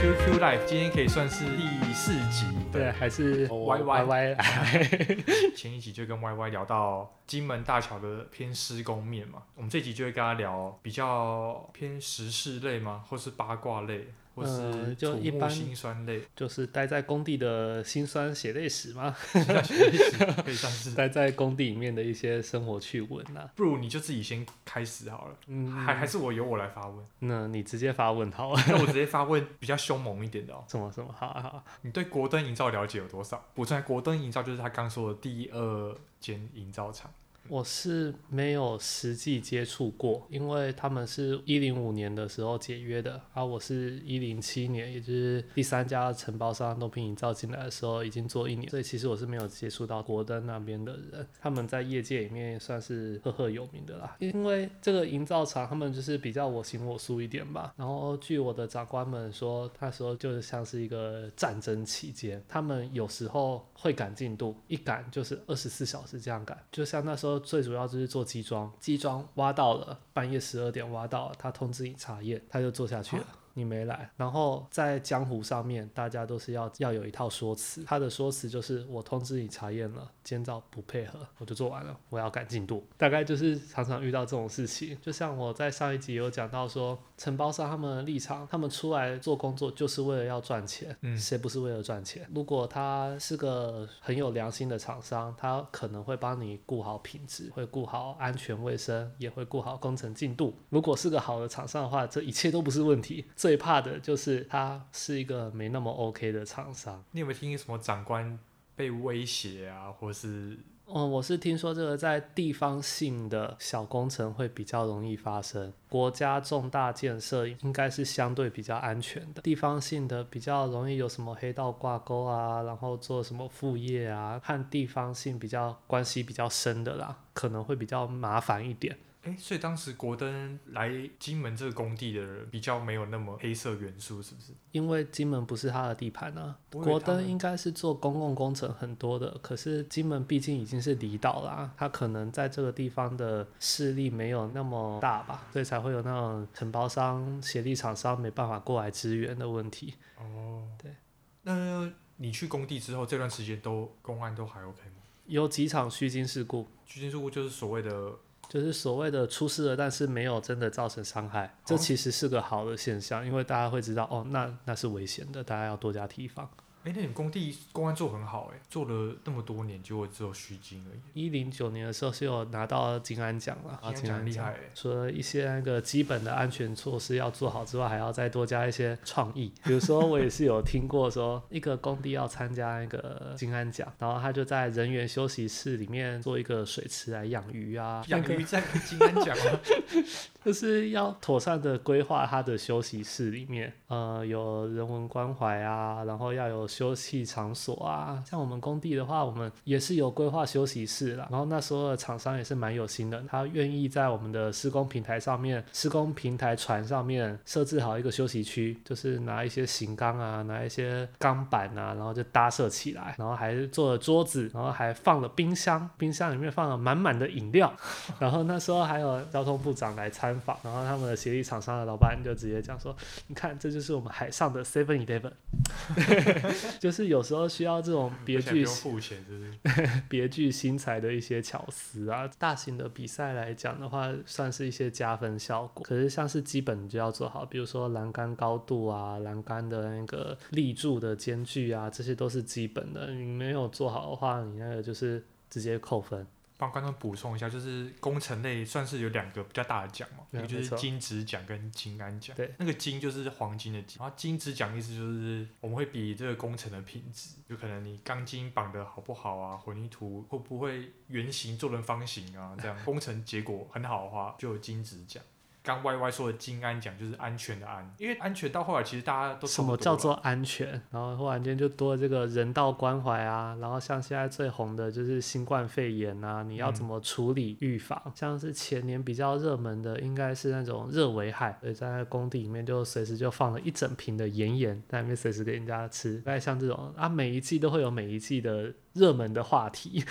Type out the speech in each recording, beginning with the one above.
QQ Live 今天可以算是第四集，对，还是 Y Y Y。前一集就跟 Y Y 聊到金门大桥的偏施工面嘛，我们这集就会跟他聊比较偏时事类吗，或是八卦类。嗯，就一般辛酸泪，就是待在工地的辛酸血泪史吗？血泪史可以算是待在工地里面的一些生活趣闻呐。不如你就自己先开始好了，嗯，还还是我由我来发问。那你直接发问好了。那我直接发问比较凶猛一点的哦。什么什么？好啊好啊。你对国灯营造了解有多少？补充一下，国灯营造就是他刚说的第二间营造厂。我是没有实际接触过，因为他们是一零五年的时候解约的，而、我是一零七年，也就是第三家承包商东平营造进来的时候，已经做一年，所以其实我是没有接触到国灯那边的人，他们在业界里面算是赫赫有名的啦。因为这个营造厂，他们就是比较我行我素一点吧。然后据我的长官们说，那时候就是像是一个战争期间，他们有时候会赶进度，一赶就是二十四小时这样赶，就像那时候。最主要就是做机装，机装挖到了，半夜十二点挖到了，他通知你查验，他就做下去了。你没来，然后在江湖上面，大家都是要要有一套说辞。他的说辞就是：我通知你查验了，监造不配合，我就做完了，我要赶进度。大概就是常常遇到这种事情。就像我在上一集有讲到说，承包商他们的立场，他们出来做工作就是为了要赚钱。嗯，谁不是为了赚钱？如果他是个很有良心的厂商，他可能会帮你顾好品质，会顾好安全卫生，也会顾好工程进度。如果是个好的厂商的话，这一切都不是问题。最怕的就是他是一个没那么 OK 的厂商。你有没有听什么长官被威胁啊，或是？哦，我是听说这个在地方性的小工程会比较容易发生。国家重大建设应该是相对比较安全的，地方性的比较容易有什么黑道挂钩啊，然后做什么副业啊，和地方性比较关系比较深的啦，可能会比较麻烦一点。哎，所以当时国灯来金门这个工地的人比较没有那么黑色元素，是不是？因为金门不是他的地盘啊。国灯应该是做公共工程很多的，可是金门毕竟已经是离岛啦，他可能在这个地方的势力没有那么大吧，所以才会有那种承包商、协力厂商没办法过来支援的问题。哦，对。那你去工地之后，这段时间都公安都还 OK 吗？有几场虚惊事故，虚惊事故就是所谓的。就是所谓的出事了，但是没有真的造成伤害，这其实是个好的现象，因为大家会知道，哦，那那是危险的，大家要多加提防。哎，那你工地公安做很好，哎，做了那么多年，结果只有虚惊而已。一零九年的时候是有拿到金安奖了，金安奖厉害。除了一些那个基本的安全措施要做好之外，还要再多加一些创意。比如说，我也是有听过说，一个工地要参加那个金安奖，然后他就在人员休息室里面做一个水池来养鱼啊，养鱼在金安奖吗？就是要妥善的规划他的休息室里面，呃，有人文关怀啊，然后要有休息场所啊。像我们工地的话，我们也是有规划休息室啦。然后那时候的厂商也是蛮有心的，他愿意在我们的施工平台上面、施工平台船上面设置好一个休息区，就是拿一些型钢啊，拿一些钢板啊，然后就搭设起来，然后还做了桌子，然后还放了冰箱，冰箱里面放了满满的饮料。然后那时候还有交通部长来参。然后他们的协力厂商的老板就直接讲说：“你看，这就是我们海上的 Seven Eleven，就是有时候需要这种别具 别具新材的一些巧思啊。大型的比赛来讲的话，算是一些加分效果。可是像是基本就要做好，比如说栏杆高度啊、栏杆的那个立柱的间距啊，这些都是基本的。你没有做好的话，你那个就是直接扣分。”帮观众补充一下，就是工程类算是有两个比较大的奖嘛，一个就是金质奖跟金安奖。对，那个金就是黄金的金，然后金质奖意思就是我们会比这个工程的品质，有可能你钢筋绑的好不好啊，混凝土会不会圆形做成方形啊，这样 工程结果很好的话，就有金质奖。刚 Y Y 说的金安奖就是安全的安，因为安全到后来其实大家都什么叫做安全，然后忽然间就多了这个人道关怀啊，然后像现在最红的就是新冠肺炎啊，你要怎么处理预防？嗯、像是前年比较热门的应该是那种热危害，所以在工地里面就随时就放了一整瓶的盐盐在里面随时给人家吃，大概像这种啊，每一季都会有每一季的。热门的话题，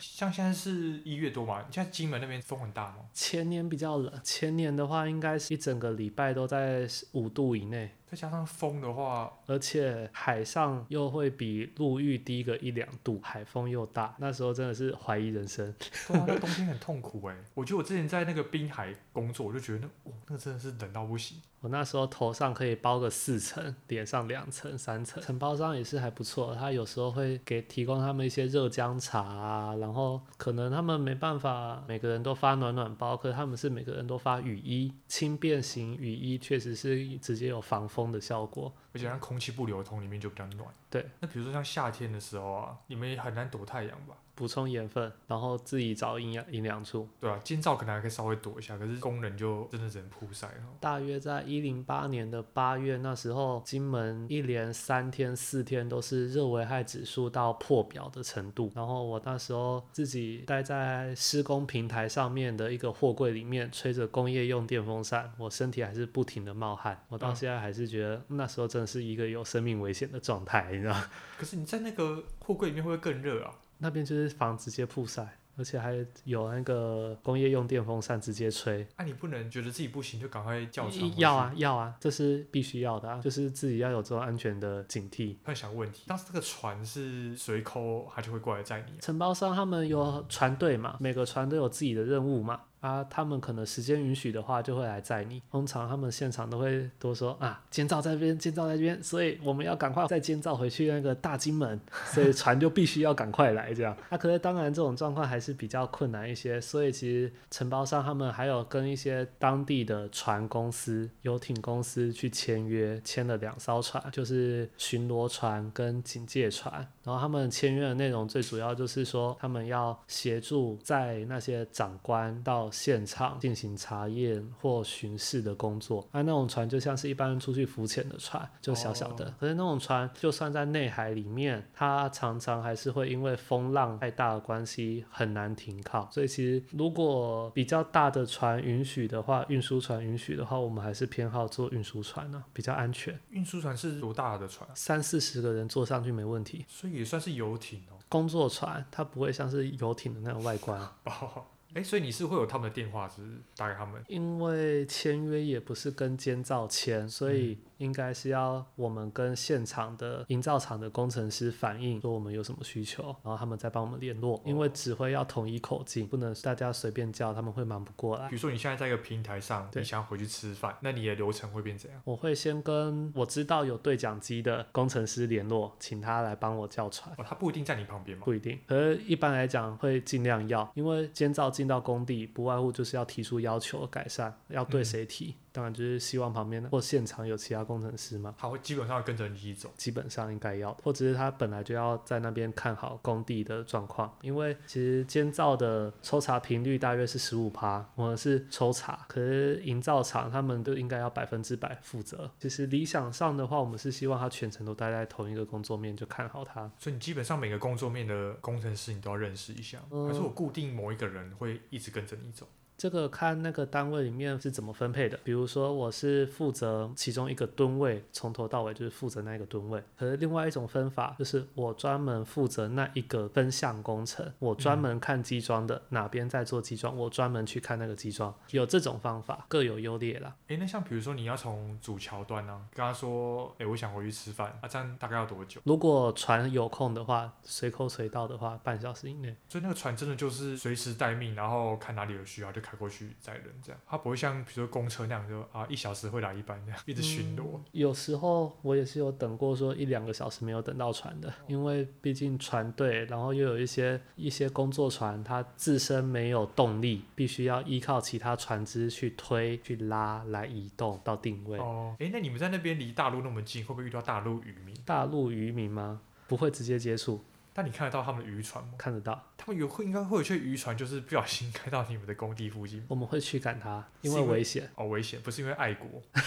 像现在是一月多嘛？现在金门那边风很大吗？前年比较冷，前年的话应该是一整个礼拜都在五度以内。再加上风的话，而且海上又会比陆域低个一两度，海风又大，那时候真的是怀疑人生。对啊，那冬天很痛苦哎。我觉得我之前在那个滨海工作，我就觉得那哦，那个真的是冷到不行。我那时候头上可以包个四层，脸上两层、三层。承包商也是还不错，他有时候会给提供他们一些热姜茶啊，然后可能他们没办法每个人都发暖暖包，可是他们是每个人都发雨衣，轻便型雨衣确实是直接有防风的效果，而且让空气不流通，里面就比较暖。对，那比如说像夏天的时候啊，你们也很难躲太阳吧？补充盐分，然后自己找阴阳阴凉处。对啊，今早可能还可以稍微躲一下，可是工人就真的只能曝晒了。大约在一零八年的八月，那时候金门一连三天四天都是热危害指数到破表的程度。然后我那时候自己待在施工平台上面的一个货柜里面，吹着工业用电风扇，我身体还是不停的冒汗。我到现在还是觉得那时候真的是一个有生命危险的状态，你知道？可是你在那个货柜里面会不会更热啊？那边就是防直接曝晒，而且还有那个工业用电风扇直接吹。那、啊、你不能觉得自己不行就赶快叫船？要啊要啊，这是必须要的啊，就是自己要有这种安全的警惕。突然想个问题，当时这个船是谁扣，他就会过来载你？承包商他们有船队嘛，每个船都有自己的任务嘛。啊，他们可能时间允许的话，就会来载你。通常他们现场都会多说啊，监造在这边，监造在这边，所以我们要赶快再监造回去那个大金门，所以船就必须要赶快来这样。那、可是当然这种状况还是比较困难一些，所以其实承包商他们还有跟一些当地的船公司、游艇公司去签约，签了两艘船，就是巡逻船跟警戒船。然后他们签约的内容最主要就是说，他们要协助在那些长官到现场进行查验或巡视的工作，啊，那种船就像是一般人出去浮潜的船，就小小的。可是那种船就算在内海里面，它常常还是会因为风浪太大的关系很难停靠。所以其实如果比较大的船允许的话，运输船允许的话，我们还是偏好坐运输船呢，比较安全。运输船是多大的船？三四十个人坐上去没问题。所以也算是游艇哦。工作船它不会像是游艇的那种外观。哎，所以你是会有他们的电话，是打给他们？因为签约也不是跟监造签，所以。应该是要我们跟现场的营造厂的工程师反映，说我们有什么需求，然后他们再帮我们联络。因为指挥要统一口径，不能大家随便叫，他们会忙不过来。比如说你现在在一个平台上，你想要回去吃饭，那你的流程会变怎样？我会先跟我知道有对讲机的工程师联络，请他来帮我叫船。哦，他不一定在你旁边吗？不一定，可是一般来讲会尽量要，因为监造进到工地，不外乎就是要提出要求改善，要对谁提？嗯当然就是希望旁边的或现场有其他工程师嘛，他会基本上跟着你一起走，基本上应该要，或者是他本来就要在那边看好工地的状况，因为其实监造的抽查频率大约是十五趴，我们是抽查，可是营造厂他们都应该要百分之百负责。其实理想上的话，我们是希望他全程都待在同一个工作面，就看好他。所以你基本上每个工作面的工程师你都要认识一下，嗯、还是我固定某一个人会一直跟着你走？这个看那个单位里面是怎么分配的。比如说，我是负责其中一个吨位，从头到尾就是负责那一个吨位。可是另外一种分法就是，我专门负责那一个分项工程，我专门看机装的，哪边在做机装，我专门去看那个机装。有这种方法，各有优劣啦。诶，那像比如说你要从主桥端呢、啊，跟他说，诶，我想回去吃饭，啊，这样大概要多久？如果船有空的话，随口随到的话，半小时以内。所以那个船真的就是随时待命，然后看哪里有需要就开过去载人这样，它不会像比如说公车那样就啊一小时会来一班这样一直巡逻。嗯，有时候我也是有等过说一两个小时没有等到船的，因为毕竟船队，然后又有一些一些工作船，它自身没有动力，必须要依靠其他船只去推去拉来移动到定位。哦，诶，那你们在那边离大陆那么近，会不会遇到大陆渔民？大陆渔民吗？不会直接接触。但你看得到他们的渔船吗？看得到，他们有会应该会有些渔船，就是不小心开到你们的工地附近。我们会驱赶它，因为危险。哦，危险，不是因为爱国，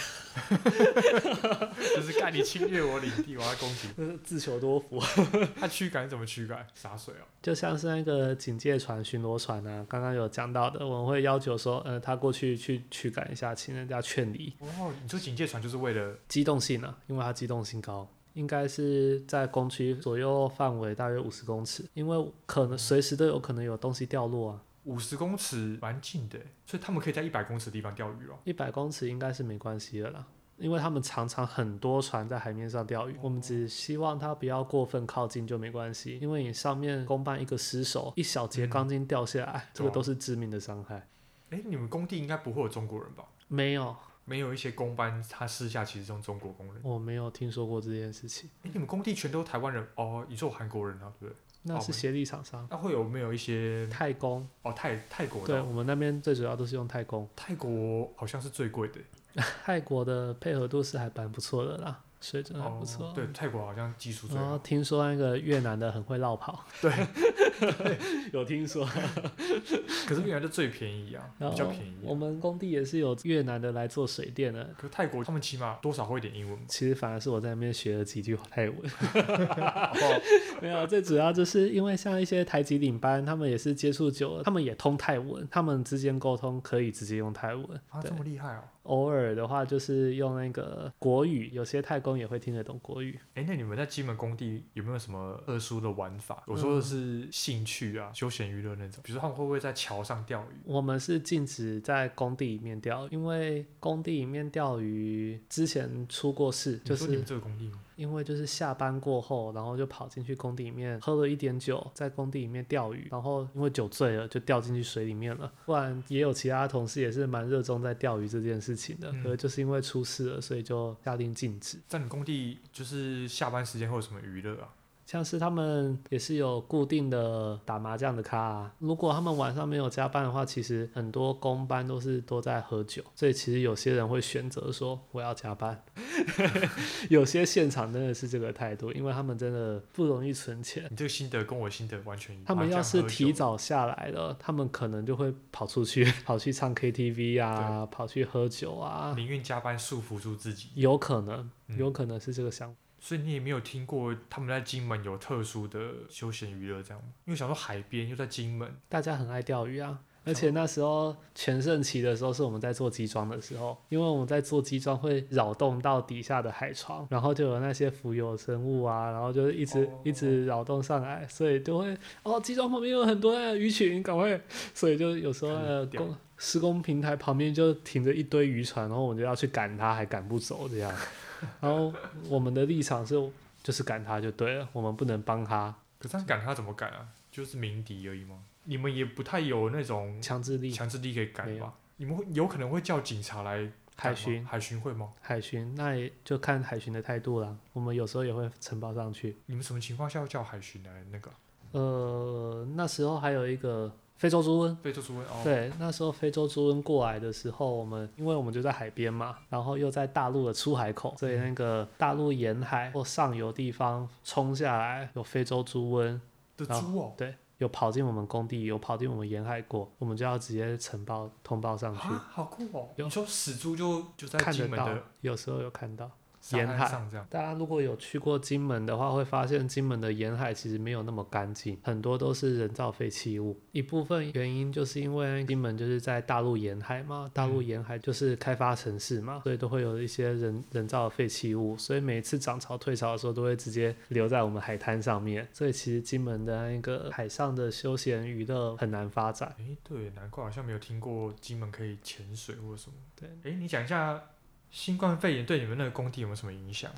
就是看你侵略我领地，我要攻击。自求多福。他驱赶怎么驱赶？洒水哦。就像是那个警戒船、巡逻船啊，刚刚有讲到的，我们会要求说，呃，他过去去驱赶一下，请人家劝离。哦，你说警戒船就是为了机动性啊，因为它机动性高。应该是在工区左右范围大约五十公尺，因为可能随时都有可能有东西掉落啊。五十公尺蛮近的，所以他们可以在一百公尺的地方钓鱼哦。一百公尺应该是没关系的啦。因为他们常常很多船在海面上钓鱼，我们只希望它不要过分靠近就没关系，因为你上面公办一个失手，一小节钢筋掉下来，嗯、这个都是致命的伤害。哎，你们工地应该不会有中国人吧？没有，没有一些工班，他私下其实用中国工人。我没有听说过这件事情。哎，你们工地全都台湾人哦？你说韩国人啊，对不对？那是协力厂商。那会有没有一些泰工？哦，泰泰国的。对，我们那边最主要都是用泰工。泰国好像是最贵的。泰国的配合度是还蛮不错的啦，水准还不错。哦。对，泰国好像技术最好。然后听说那个越南的很会落跑。对。有听说，可是越南就最便宜啊，比较便宜。我们工地也是有越南的来做水电的。可是泰国他们起码多少会一点英文。其实反而是我在那边学了几句泰文。没有，最主要就是因为像一些台籍领班，他们也是接触久了，他们也通泰文，他们之间沟通可以直接用泰文。啊，这么厉害哦！偶尔的话就是用那个国语，有些太公也会听得懂国语。哎、欸，那你们在金门工地有没有什么特殊的玩法？我说的是兴趣啊，嗯、休闲娱乐那种。比如说他们会不会在桥上钓鱼？我们是禁止在工地里面钓，因为工地里面钓鱼之前出过事，就是你们这个工地吗？因为就是下班过后，然后就跑进去工地里面喝了一点酒，在工地里面钓鱼，然后因为酒醉了就掉进去水里面了。不然也有其他同事也是蛮热衷在钓鱼这件事情的，可是就是因为出事了，所以就下令禁止。在你工地就是下班时间会有什么娱乐啊？像是他们也是有固定的打麻将的咖啊，如果他们晚上没有加班的话，其实很多工班都是都在喝酒，所以其实有些人会选择说我要加班。有些现场真的是这个态度，因为他们真的不容易存钱。你这个心得跟我心得完全一样。他们要是提早下来了，他们可能就会跑出去，跑去唱 KTV 啊，跑去喝酒啊，宁愿加班束缚住自己。有可能，有可能是这个想法。所以你也没有听过他们在金门有特殊的休闲娱乐这样，因为想说海边又在金门，大家很爱钓鱼啊。而且那时候全盛期的时候是我们在做机装的时候，因为我们在做机装会扰动到底下的海床，然后就有那些浮游生物啊，然后就一直、oh. 一直扰动上来，所以就会哦，机装旁边有很多的鱼群，赶快，所以就有时候那个工施工平台旁边就停着一堆渔船，然后我们就要去赶它，还赶不走这样。然后我们的立场是，就是赶他就对了，我们不能帮他。可是赶他怎么赶啊？就是鸣笛而已吗？你们也不太有那种强制力，强制力可以赶吧？你们会有可能会叫警察来海巡？海巡会吗？海巡那也就看海巡的态度了。我们有时候也会承包上去。你们什么情况下要叫海巡来那个？呃，那时候还有一个。非洲猪瘟，非洲猪瘟哦。对，那时候非洲猪瘟过来的时候，我们因为我们就在海边嘛，然后又在大陆的出海口，所以那个大陆沿海或上游地方冲下来有非洲猪瘟的猪哦，对，有跑进我们工地，有跑进我们沿海过，我们就要直接呈报通报上去。好酷哦！有你说死猪就就在看得到，有时候有看到。沿海，这样大家如果有去过金门的话，会发现金门的沿海其实没有那么干净，很多都是人造废弃物。一部分原因就是因为金门就是在大陆沿海嘛，大陆沿海就是开发城市嘛，所以都会有一些人人造废弃物，所以每次涨潮退潮的时候都会直接留在我们海滩上面。所以其实金门的那个海上的休闲娱乐很难发展。哎，对，难怪好像没有听过金门可以潜水或者什么。对，哎，你讲一下。新冠肺炎对你们那个工地有没有什么影响？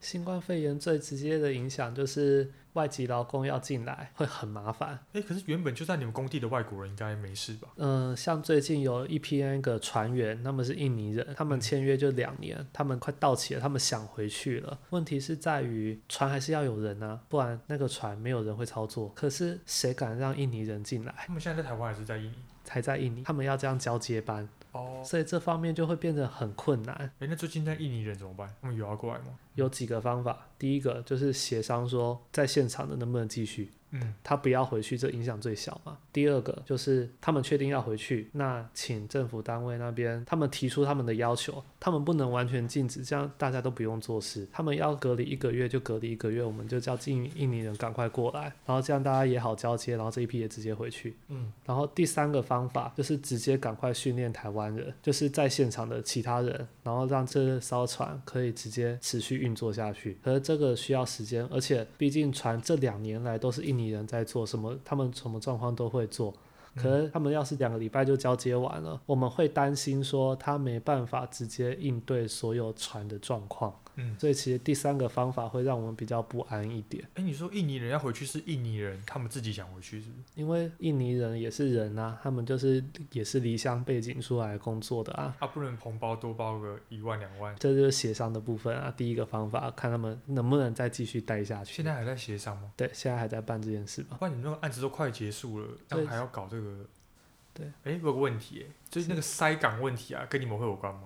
新冠肺炎最直接的影响就是外籍劳工要进来会很麻烦。诶，可是原本就在你们工地的外国人应该没事吧？嗯，像最近有一批那个船员，他们是印尼人，他们签约就两年，他们快到期了，他们想回去了。问题是在于船还是要有人啊，不然那个船没有人会操作。可是谁敢让印尼人进来？他们现在在台湾还是在印尼？才在印尼，他们要这样交接班。哦，所以这方面就会变得很困难。哎，那最近在印尼人怎么办？他们有要过来吗？有几个方法，第一个就是协商说，在现场的能不能继续。嗯，他不要回去，这影响最小嘛。第二个就是他们确定要回去，那请政府单位那边他们提出他们的要求，他们不能完全禁止，这样大家都不用做事。他们要隔离一个月就隔离一个月，我们就叫印印尼人赶快过来，然后这样大家也好交接，然后这一批也直接回去。嗯，然后第三个方法就是直接赶快训练台湾人，就是在现场的其他人，然后让这艘船可以直接持续运作下去。可是这个需要时间，而且毕竟船这两年来都是印尼人在做什么，他们什么状况都会做。可是他们要是两个礼拜就交接完了，我们会担心说他没办法直接应对所有船的状况。嗯，所以其实第三个方法会让我们比较不安一点。哎，你说印尼人要回去是印尼人，他们自己想回去是不是？因为印尼人也是人啊，他们就是也是离乡背景出来工作的啊。啊，不能红包多包个一万两万，这就是协商的部分啊。第一个方法，看他们能不能再继续待下去。现在还在协商吗？对，现在还在办这件事吧。不然你那个案子都快结束了，这样还要搞这个？对。哎，我有个问题，就是那个塞港问题啊，跟你们会有关吗？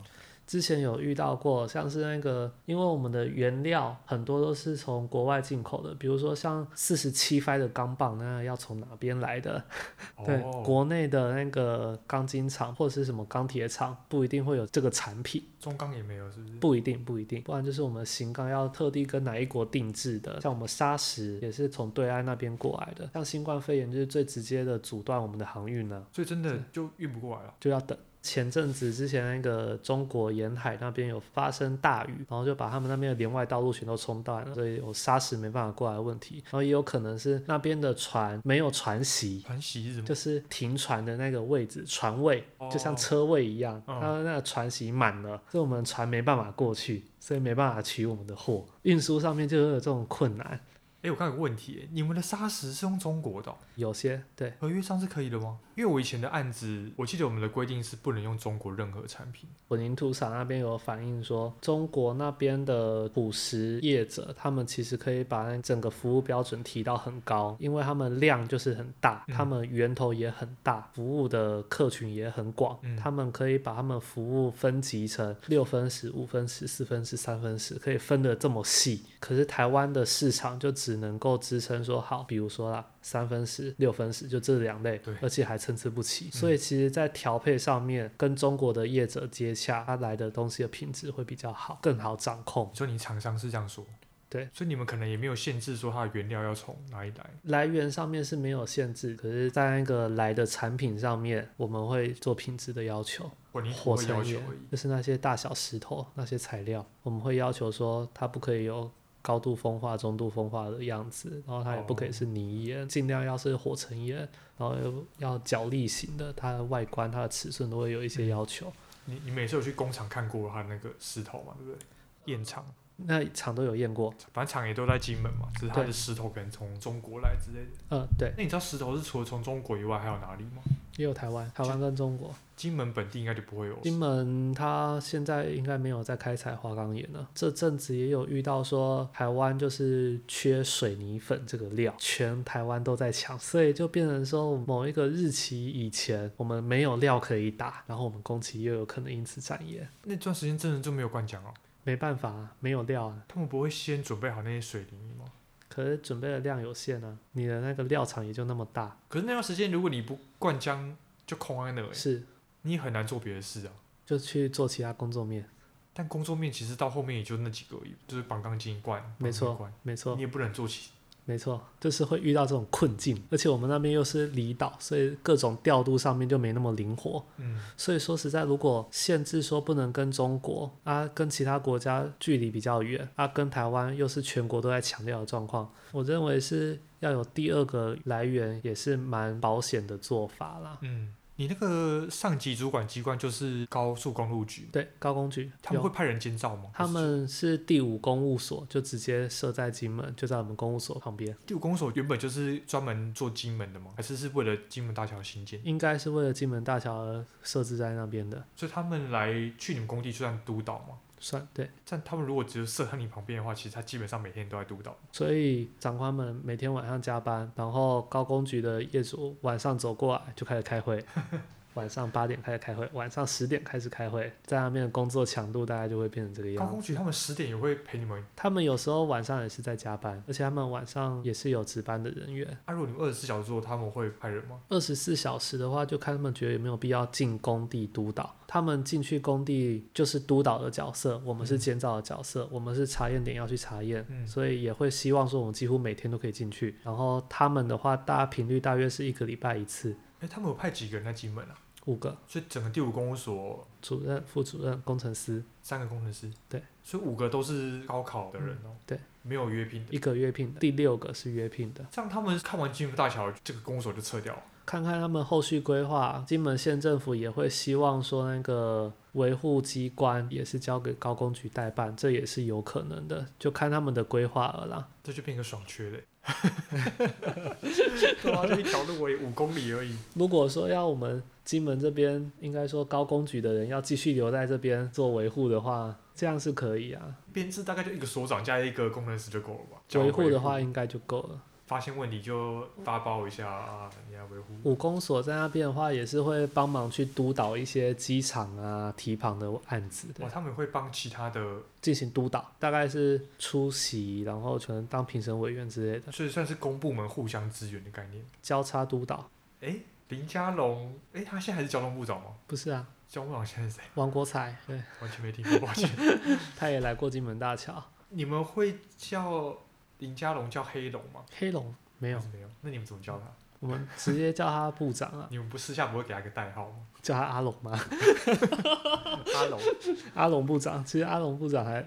之前有遇到过，像是那个，因为我们的原料很多都是从国外进口的，比如说像四十七块的钢棒，那要从哪边来的？哦、对，国内的那个钢筋厂或者是什么钢铁厂不一定会有这个产品。中钢也没有，是不是？不一定，不一定，不然就是我们型钢要特地跟哪一国定制的，像我们砂石也是从对岸那边过来的，像新冠肺炎就是最直接的阻断我们的航运呢，所以真的就运不过来了，就要等。前阵子之前，那个中国沿海那边有发生大雨，然后就把他们那边的连外道路全都冲断了，所以有沙石没办法过来的问题。然后也有可能是那边的船没有船席，船席是什么？就是停船的那个位置，船位就像车位一样，它、哦、那个船席满了，所以我们船没办法过去，所以没办法取我们的货，运输上面就会有这种困难。哎，我刚有个问题，你们的砂石是用中国的哦？有些对，合约上是可以的吗？因为我以前的案子，我记得我们的规定是不能用中国任何产品。混凝土厂那边有反映说，中国那边的土石业者，他们其实可以把整个服务标准提到很高，因为他们量就是很大，他们源头也很大，服务的客群也很广，嗯、他们可以把他们服务分级成六分时、五分时、四分时、三分时，可以分得这么细。可是台湾的市场就只能够支撑说好，比如说啦。三分时、六分时，就这两类，而且还参差不齐。所以其实，在调配上面跟中国的业者接洽，它来的东西的品质会比较好，更好掌控。所以你厂商是这样说？对。所以你们可能也没有限制说它的原料要从哪里来？来源上面是没有限制，可是在那个来的产品上面，我们会做品质的要求。火成岩就是那些大小石头那些材料，我们会要求说它不可以有。高度风化、中度风化的样子，然后它也不可以是泥岩，尽、oh. 量要是火成岩，然后又要角砾型的，它的外观、它的尺寸都会有一些要求。嗯、你你每次有去工厂看过它那个石头嘛？对不对？验厂，那厂都有验过，反正厂也都在金门嘛，只是它的石头可能从中国来之类的。嗯，对。那你知道石头是除了从中国以外还有哪里吗？也有台湾，台湾跟中国。金门本地应该就不会有。金门它现在应该没有在开采花岗岩了。这阵子也有遇到说台湾就是缺水泥粉这个料，全台湾都在抢，所以就变成说某一个日期以前我们没有料可以打，然后我们工期又有可能因此展延。那段时间真的就没有灌浆哦？没办法啊，没有料啊。他们不会先准备好那些水泥吗？可是准备的量有限啊，你的那个料场也就那么大。可是那段时间如果你不灌浆，就空在那里。是。你也很难做别的事啊，就去做其他工作面。但工作面其实到后面也就那几个就是绑钢筋灌，没错，没错。你也不能做起，没错，就是会遇到这种困境。而且我们那边又是离岛，所以各种调度上面就没那么灵活。嗯，所以说实在，如果限制说不能跟中国啊，跟其他国家距离比较远啊，跟台湾又是全国都在强调的状况，我认为是要有第二个来源，也是蛮保险的做法啦。嗯。你那个上级主管机关就是高速公路局，对，高工局，他们会派人监造吗？他们是第五公务所，就直接设在金门，就在我们公务所旁边。第五公务所原本就是专门做金门的吗？还是是为了金门大桥兴建？应该是为了金门大桥而设置在那边的。所以他们来去你们工地就算督导吗？算对，但他们如果只是设在你旁边的话，其实他基本上每天都在督导。所以长官们每天晚上加班，然后高工局的业主晚上走过来就开始开会。晚上八点开始开会，晚上十点开始开会，在那边的工作强度大概就会变成这个样子。高工局他们十点也会陪你们？他们有时候晚上也是在加班，而且他们晚上也是有值班的人员。那、啊、如果你们二十四小时做，他们会派人吗？二十四小时的话，就看他们觉得有没有必要进工地督导。他们进去工地就是督导的角色，我们是监造的角色，嗯、我们是查验点要去查验，嗯、所以也会希望说我们几乎每天都可以进去。然后他们的话，大频率大约是一个礼拜一次。哎，他们有派几个人来金门啊？五个，所以整个第五公务所主任、副主任、工程师三个工程师，对，所以五个都是高考的人哦、喔嗯，对，没有约聘的，一个约聘的，第六个是约聘的。这样他们看完金门大桥，这个公务所就撤掉了。看看他们后续规划。金门县政府也会希望说，那个维护机关也是交给高工局代办，这也是有可能的，就看他们的规划了啦。这就变个爽缺嘞。对啊，就一条路而已，五公里而已。如果说要我们金门这边，应该说高工局的人要继续留在这边做维护的话，这样是可以啊。编制大概就一个所长加一个工程师就够了吧？维护的话应该就够了。发现问题就发包一下啊，你要维护。五公所在那边的话，也是会帮忙去督导一些机场啊、提旁的案子。哇，他们会帮其他的进行督导，大概是出席，然后可能当评审委员之类的。所以算是公部门互相支援的概念。交叉督导。哎，林佳龙，哎，他现在还是交通部长吗？不是啊，交通部长现在是谁？王国才，对，完全没听过，抱歉。他也来过金门大桥。你们会叫林佳龙叫黑龙吗？黑龙。没有没有，那你们怎么叫他？我们直接叫他部长啊。你们不私下不会给他一个代号吗？叫他阿龙吗？阿龙，阿龙部长。其实阿龙部长还，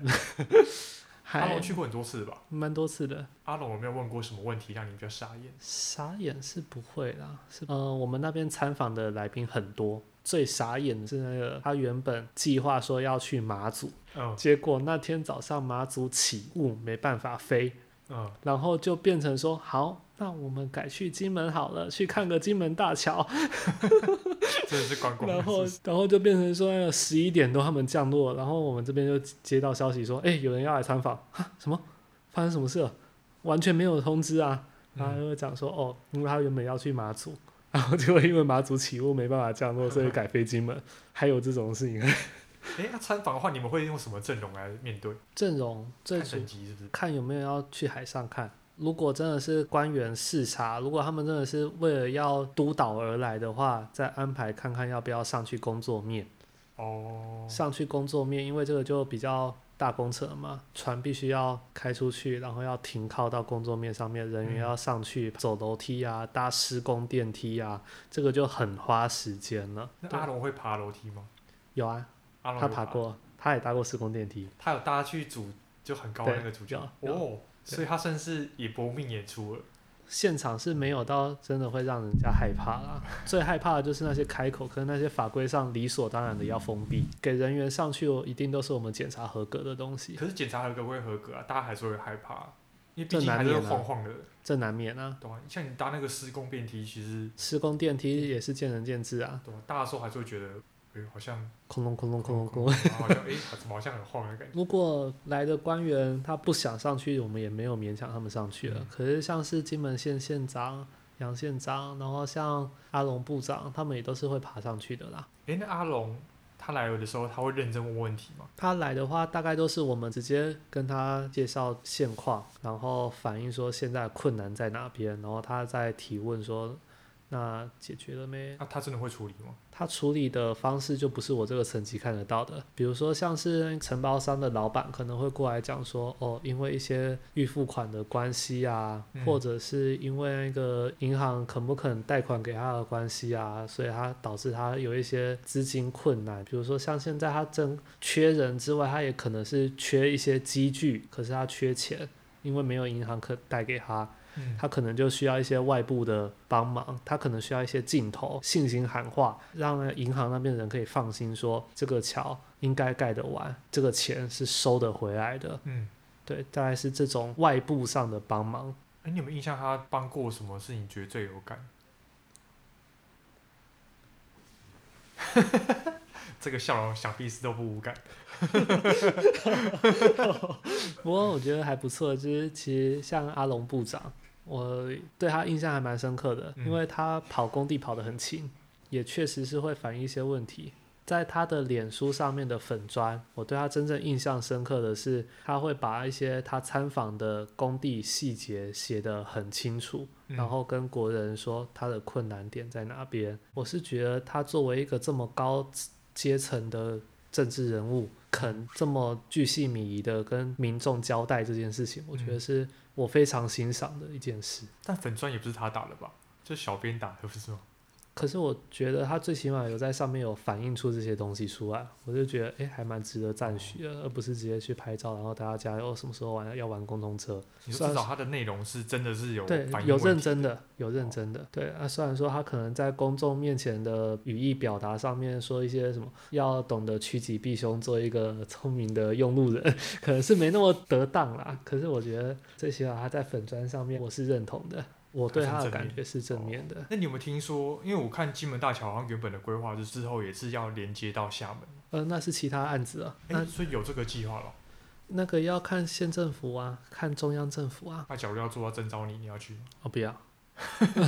还阿龙去过很多次吧？蛮多次的。阿龙有没有问过什么问题让你比较傻眼？傻眼是不会啦，是呃，我们那边参访的来宾很多，最傻眼的是那个他原本计划说要去马祖，嗯，结果那天早上马祖起雾，没办法飞。嗯，然后就变成说好，那我们改去金门好了，去看个金门大桥。真的是观光。然后，然后就变成说那个十一点多他们降落，然后我们这边就接到消息说，哎，有人要来参访，哈，什么？发生什么事了？完全没有通知啊。然后就讲说，哦，因为他原本要去马祖，然后结果因为马祖起雾没办法降落，所以改飞金门。还有这种事情。哎，那参访的话，你们会用什么阵容来面对？阵容，看等级是不是？看有没有要去海上看。如果真的是官员视察，如果他们真的是为了要督导而来的话，再安排看看要不要上去工作面。哦。上去工作面，因为这个就比较大工程嘛，船必须要开出去，然后要停靠到工作面上面，人员要上去、嗯、走楼梯啊，搭施工电梯啊，这个就很花时间了。那阿龙会爬楼梯吗？有啊。他爬过，他也搭过施工电梯。他有搭去主就很高的那个主角哦，所以他算是也搏命演出了。现场是没有到真的会让人家害怕啦，最害怕的就是那些开口，跟那些法规上理所当然的要封闭，给人员上去一定都是我们检查合格的东西。可是检查合格会合格啊，大家还是会害怕，因为毕竟还是晃晃的。这难免啊。对啊，像你搭那个施工电梯，其实施工电梯也是见仁见智啊。对，大的时候还是会觉得。好像空隆空隆空隆空，好像哎，怎么好像很晃的感觉？如果来的官员他不想上去，我们也没有勉强他们上去了。嗯、可是像是金门县县长杨县长，然后像阿龙部长，他们也都是会爬上去的啦。哎，那阿龙他来的时候，他会认真问问题吗？他来的话，大概都是我们直接跟他介绍现况，然后反映说现在困难在哪边，然后他再提问说。那解决了没？那、啊、他真的会处理吗？他处理的方式就不是我这个层级看得到的。比如说，像是承包商的老板可能会过来讲说，哦，因为一些预付款的关系啊，嗯、或者是因为那个银行肯不肯贷款给他的关系啊，所以他导致他有一些资金困难。比如说，像现在他正缺人之外，他也可能是缺一些机具，可是他缺钱，因为没有银行可贷给他。他可能就需要一些外部的帮忙，他可能需要一些镜头、信心喊话，让那银行那边的人可以放心说这个桥应该盖得完，这个钱是收得回来的。嗯，对，大概是这种外部上的帮忙。哎，你有没有印象他帮过什么事情觉得最有感？这个笑容想必是都不无感。不过我觉得还不错，就是其实像阿龙部长。我对他印象还蛮深刻的，因为他跑工地跑得很勤，也确实是会反映一些问题。在他的脸书上面的粉砖，我对他真正印象深刻的是，他会把一些他参访的工地细节写得很清楚，然后跟国人说他的困难点在哪边。我是觉得他作为一个这么高阶层的政治人物，肯这么巨细靡遗的跟民众交代这件事情，我觉得是。我非常欣赏的一件事，但粉钻也不是他打的吧？就小编打的，不是吗？可是我觉得他最起码有在上面有反映出这些东西出来，我就觉得哎，还蛮值得赞许的，而不是直接去拍照，然后大家加油，什么时候玩要玩公共车。你说至少他的内容是真的是有对有认真的，有认真的。对啊，虽然说他可能在公众面前的语义表达上面说一些什么，要懂得趋吉避凶，做一个聪明的用路人，可能是没那么得当啦。可是我觉得最起码他在粉砖上面，我是认同的。我对他的感觉是正面的。哦。那你有没有听说？因为我看金门大桥好像原本的规划是之后也是要连接到厦门。呃，那是其他案子啊。欸、那所以有这个计划了。那个要看县政府啊，看中央政府啊。那假如要做到征召你，你要去吗？我不要。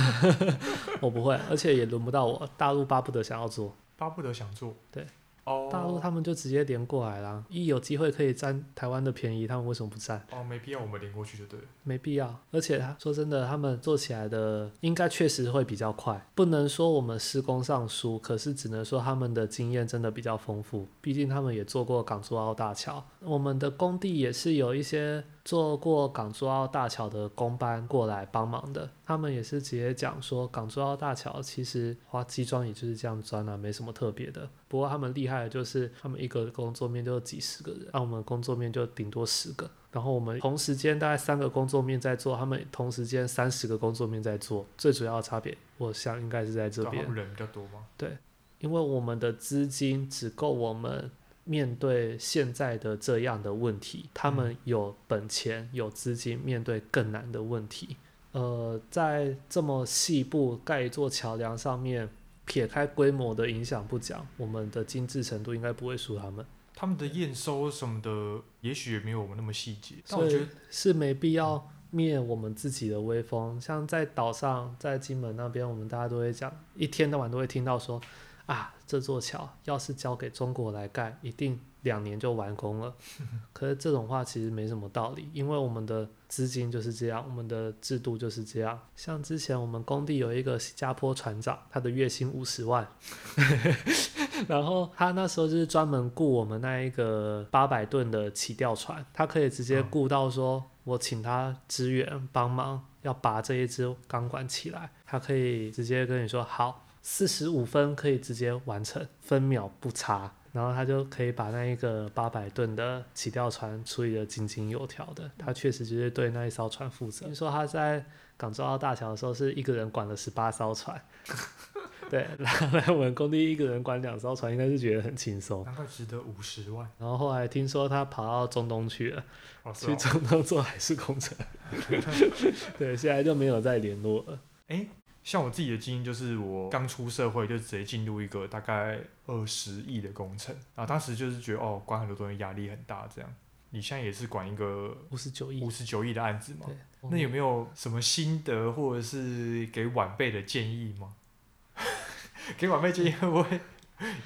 我不会，而且也轮不到我。大陆巴不得想要做。巴不得想做。对。哦，大陆他们就直接连过来啦，一有机会可以占台湾的便宜，他们为什么不占？哦，没必要，我们连过去就对了。没必要，而且他说真的，他们做起来的应该确实会比较快，不能说我们施工上输，可是只能说他们的经验真的比较丰富，毕竟他们也做过港珠澳大桥，我们的工地也是有一些。做过港珠澳大桥的工班过来帮忙的，他们也是直接讲说，港珠澳大桥其实花机桩也就是这样钻啊，没什么特别的。不过他们厉害的就是，他们一个工作面就有几十个人，那我们工作面就顶多十个。然后我们同时间大概三个工作面在做，他们同时间三十个工作面在做。最主要的差别，我想应该是在这边。人比较多吗？对，因为我们的资金只够我们。面对现在的这样的问题，他们有本钱、有资金面对更难的问题。呃，在这么细部盖一座桥梁上面，撇开规模的影响不讲，我们的精致程度应该不会输他们。他们的验收什么的，也许也没有我们那么细节。但我觉得是没必要灭我们自己的威风。像在岛上，在金门那边，我们大家都会讲，一天到晚都会听到说。啊，这座桥要是交给中国来盖，一定两年就完工了。可是这种话其实没什么道理，因为我们的资金就是这样，我们的制度就是这样。像之前我们工地有一个新加坡船长，他的月薪五十万，然后他那时候就是专门雇我们那一个八百吨的起吊船，他可以直接雇到说，我请他支援帮忙，要拔这一支钢管起来，他可以直接跟你说好。四十五分可以直接完成，分秒不差，然后他就可以把那一个八百吨的起吊船处理的井井有条的。他确实就是对那一艘船负责。听说他在港珠澳大桥的时候是一个人管了十八艘船，对，然后来我们工地一个人管两艘船，应该是觉得很轻松。难怪值得五十万。然后后来听说他跑到中东去了，哦哦、去中东做海事工程。对，现在就没有再联络了。欸像我自己的经验，就是我刚出社会就直接进入一个大概二十亿的工程，然后当时就是觉得哦，管很多东西压力很大这样。你现在也是管一个五十九亿五十九亿的案子吗？那有没有什么心得或者是给晚辈的建议吗？给晚辈建议会不会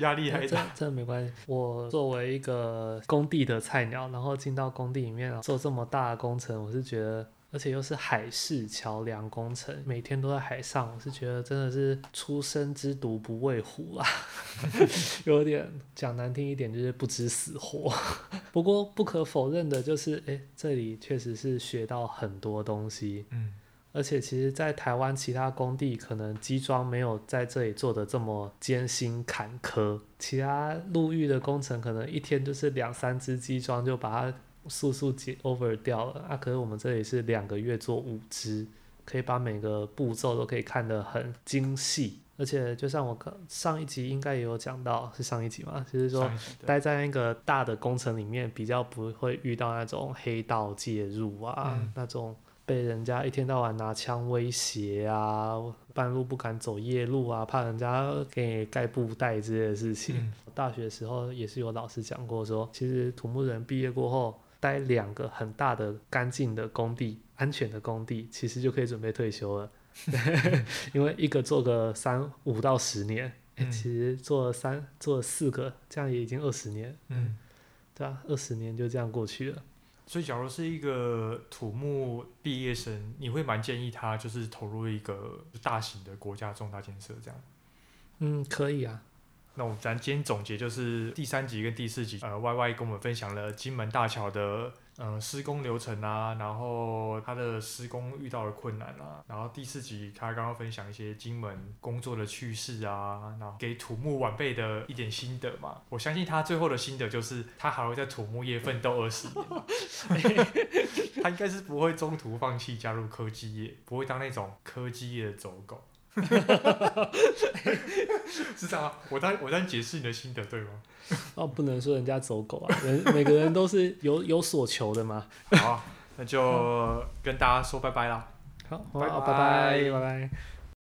压力太大？这没关系。我作为一个工地的菜鸟，然后进到工地里面做这么大的工程，我是觉得。而且又是海事桥梁工程，每天都在海上，我是觉得真的是初生之犊不畏虎啊，有点讲难听一点就是不知死活。不过不可否认的就是，哎，这里确实是学到很多东西。嗯，而且其实，在台湾其他工地可能机装没有在这里做的这么艰辛坎坷，其他陆域的工程可能一天就是两三只机装就把它。速速解 over 掉了啊！可是我们这里是两个月做五支，可以把每个步骤都可以看得很精细，而且就像我上一集应该也有讲到，是上一集嘛，就是说待在那个大的工程里面，比较不会遇到那种黑道介入啊，嗯、那种被人家一天到晚拿枪威胁啊，半路不敢走夜路啊，怕人家给盖布袋之类的事情。嗯、大学的时候也是有老师讲过说，说其实土木人毕业过后。待两个很大的、干净的工地、安全的工地，其实就可以准备退休了。因为一个做个三五到十年，其实做了三、做了四个，这样也已经二十年。嗯，对啊，二十年就这样过去了。所以，假如是一个土木毕业生，你会蛮建议他就是投入一个大型的国家重大建设这样？嗯，可以啊。那我们咱今天总结就是第三集跟第四集，呃，Y Y 跟我们分享了金门大桥的。呃，施工流程啊，然后他的施工遇到的困难啊，然后第四集他刚刚分享一些金门工作的趣事啊，然后给土木晚辈的一点心得嘛。我相信他最后的心得就是他还会在土木业奋斗二十年，他应该是不会中途放弃加入科技业，不会当那种科技业的走狗。是这样啊，我在我在解释你的心得对吗？哦，不能说人家走狗啊，人 每个人都是有有所求的嘛。好，那就跟大家说拜拜啦。好，拜拜，拜拜。拜拜。